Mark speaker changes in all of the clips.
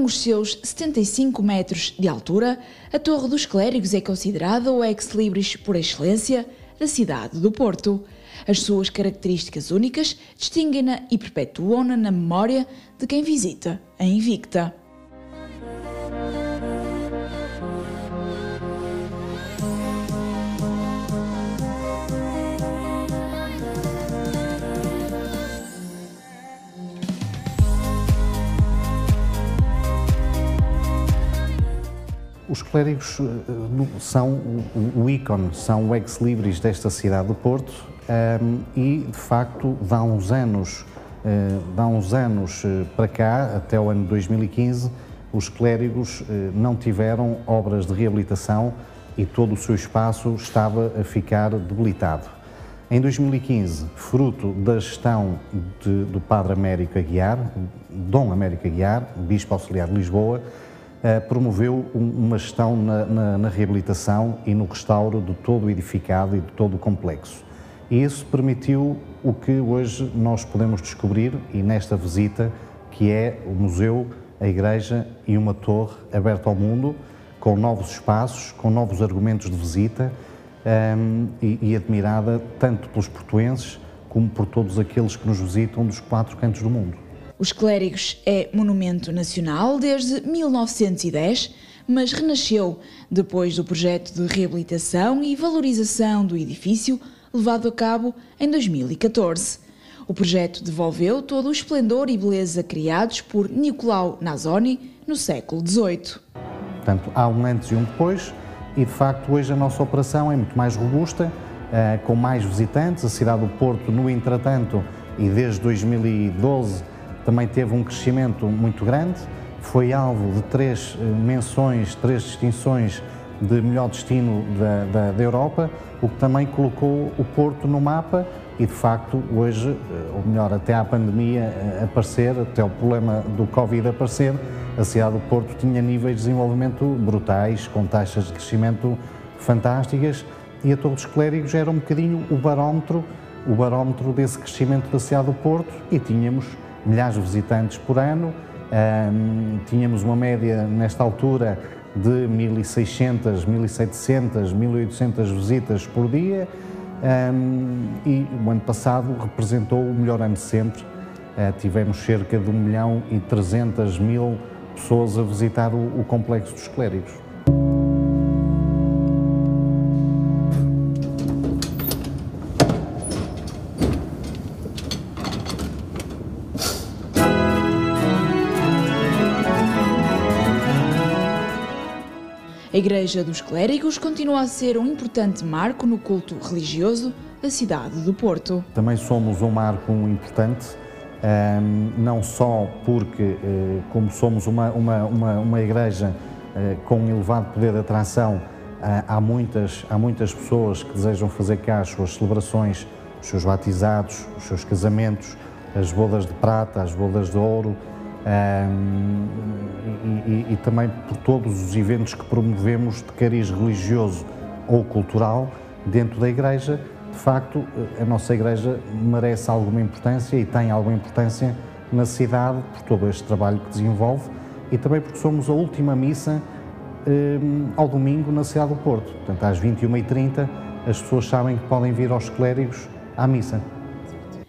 Speaker 1: Com os seus 75 metros de altura, a Torre dos Clérigos é considerada o ex-libris por excelência da cidade do Porto. As suas características únicas distinguem-na e perpetuam-na na memória de quem visita a Invicta.
Speaker 2: Os clérigos eh, são o, ícone, são o ex-libris desta cidade do Porto um, e, de facto, dá uns anos, uh, dá uns anos uh, para cá, até o ano 2015, os clérigos uh, não tiveram obras de reabilitação e todo o seu espaço estava a ficar debilitado. Em 2015, fruto da gestão de, do Padre Américo Aguiar, Dom Américo Aguiar, Bispo Auxiliar de Lisboa, eh, promoveu uma gestão na, na, na, reabilitação e no restauro de todo o edificado e de todo o complexo. E isso permitiu o que hoje nós podemos descobrir, e nesta visita, que é o museu, a igreja e uma torre aberta ao mundo, com novos espaços, com novos argumentos de visita um, ehm, e, e admirada tanto pelos portuenses como por todos aqueles que nos visitam dos quatro cantos do mundo.
Speaker 1: Os Clérigos é monumento nacional desde 1910, mas renasceu depois do projeto de reabilitação e valorização do edifício levado a cabo em 2014. O projeto devolveu todo o esplendor e beleza criados por Nicolau Nazoni no século XVIII.
Speaker 2: Portanto, há um antes e um depois, e de facto hoje a nossa operação é muito mais robusta, eh, com mais visitantes. A cidade do Porto, no entretanto, e desde 2012 também teve um crescimento muito grande, foi alvo de três eh, menções, três distinções de melhor destino da, da, da, Europa, o que também colocou o Porto no mapa e, de facto, hoje, eh, ou melhor, até à pandemia eh, aparecer, até o problema do Covid aparecer, a cidade do Porto tinha níveis de desenvolvimento brutais, com taxas de crescimento fantásticas e a Torre dos Clérigos era um bocadinho o barómetro, o barómetro desse crescimento da cidade do Porto e tínhamos milhares de visitantes por ano. Um, tínhamos uma média nesta altura de 1.600, 1.700, 1.800 visitas por dia um, e o ano passado representou o melhor ano de sempre. Uh, tivemos cerca de 1 milhão e 300 mil pessoas a visitar o, o Complexo dos Clérigos.
Speaker 1: Igreja dos Clérigos continua a ser um importante marco no culto religioso da cidade do Porto.
Speaker 2: Também somos um marco importante, não só porque, eh, como somos uma, uma, uma, uma igreja eh, com um elevado poder de atração, eh, há muitas, há muitas pessoas que desejam fazer cá as suas celebrações, os seus batizados, os seus casamentos, as bodas de prata, as bodas de ouro, um, e, e, e, também por todos os eventos que promovemos de cariz religioso ou cultural dentro da Igreja. De facto, a nossa Igreja merece alguma importância e tem alguma importância na cidade por todo este trabalho que desenvolve e também porque somos a última missa um, ao domingo na cidade do Porto. Portanto, às 21h30 as pessoas sabem que podem vir aos clérigos à missa.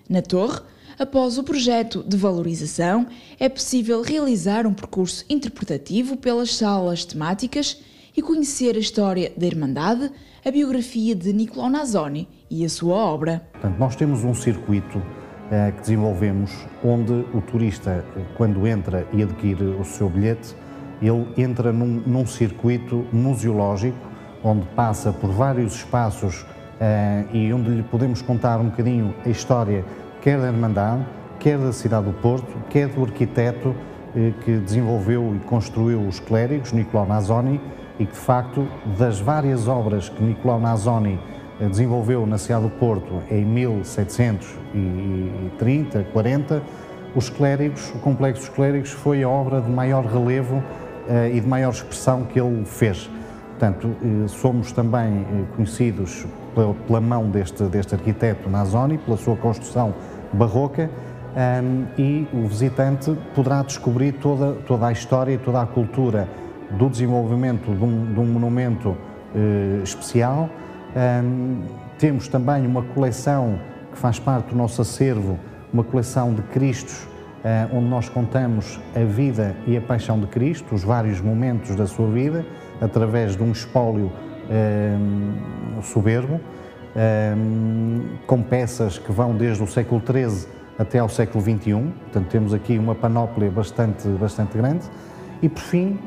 Speaker 1: Na Torre, Após o projeto de valorização, é possível realizar um percurso interpretativo pelas salas temáticas e conhecer a história da Irmandade, a biografia de Nicolau Nazoni e a sua obra.
Speaker 2: Portanto, nós temos um circuito eh, que desenvolvemos onde o turista, quando entra e adquire o seu bilhete, ele entra num, num circuito museológico onde passa por vários espaços eh, e onde lhe podemos contar um bocadinho a história quer da Irmandade, quer da cidade do Porto, quer do arquiteto eh, que desenvolveu e construiu os clérigos, Nicolau Nazoni, e que de facto das várias obras que Nicolau Nazoni eh, desenvolveu na cidade do Porto em 1730, 40, os clérigos, o complexo dos clérigos foi a obra de maior relevo eh, e de maior expressão que ele fez. Portanto, somos também conhecidos pela mão deste, deste arquiteto Nazoni, pela sua construção barroca e o visitante poderá descobrir toda, toda a história e toda a cultura do desenvolvimento de um, de um monumento uh, especial. Temos também uma coleção que faz parte do nosso acervo, uma coleção de Cristos, onde nós contamos a vida e a paixão de Cristo, os vários momentos da sua vida, através de um espólio um, soberbo, com peças que vão desde o século XIII até ao século XXI, portanto temos aqui uma panóplia bastante, bastante grande, e por fim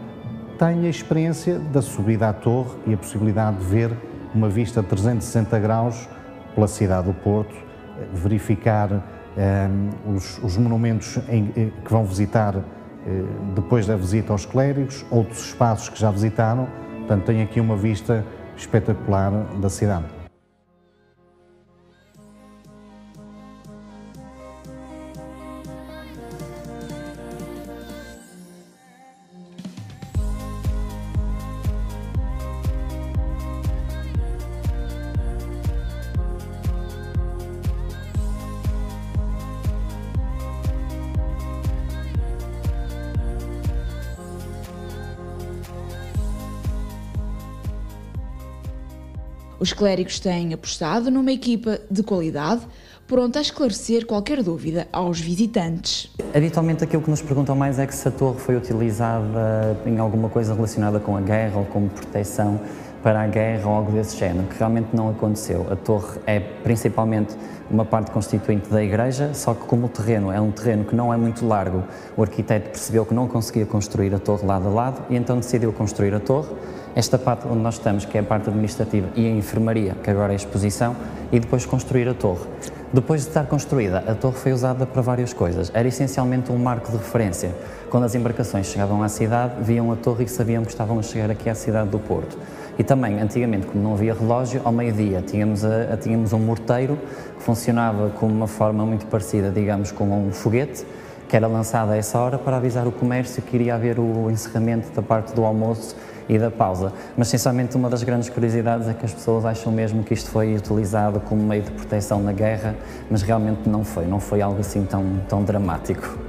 Speaker 2: tem a experiência da subida à torre e a possibilidade de ver uma vista 360 graus pela cidade do Porto, verificar um, os, os, monumentos em, eh, que vão visitar depois da visita aos clérigos, outros espaços que já visitaram, portanto tem aqui uma vista espetacular da cidade.
Speaker 1: Os clérigos têm apostado numa equipa de qualidade pronta a esclarecer qualquer dúvida aos visitantes.
Speaker 3: Habitualmente aquilo que nos perguntam mais é que se a torre foi utilizada em alguma coisa relacionada com a guerra ou como proteção para a guerra ou algo desse género, que realmente não aconteceu. A torre é principalmente uma parte constituinte da igreja, só que como o terreno é um terreno que não é muito largo, o arquiteto percebeu que não conseguia construir a torre lado a lado e então decidiu construir a torre esta parte onde nós estamos, que é a parte administrativa, e a enfermaria, que agora é a exposição, e depois construir a torre. Depois de estar construída, a torre foi usada para várias coisas. Era essencialmente um marco de referência. Quando as embarcações chegavam à cidade, viam a torre e sabiam que estavam a chegar aqui à cidade do Porto. E também, antigamente, como não havia relógio, ao meio-dia tínhamos, tínhamos um morteiro que funcionava com uma forma muito parecida, digamos, com um foguete, que era lançado a essa hora para avisar o comércio que iria haver o encerramento da parte do almoço e da pausa. Mas, sinceramente, uma das grandes curiosidades é que as pessoas acham mesmo que isto foi utilizado como meio de proteção na guerra, mas realmente não foi, não foi algo assim tão, tão dramático.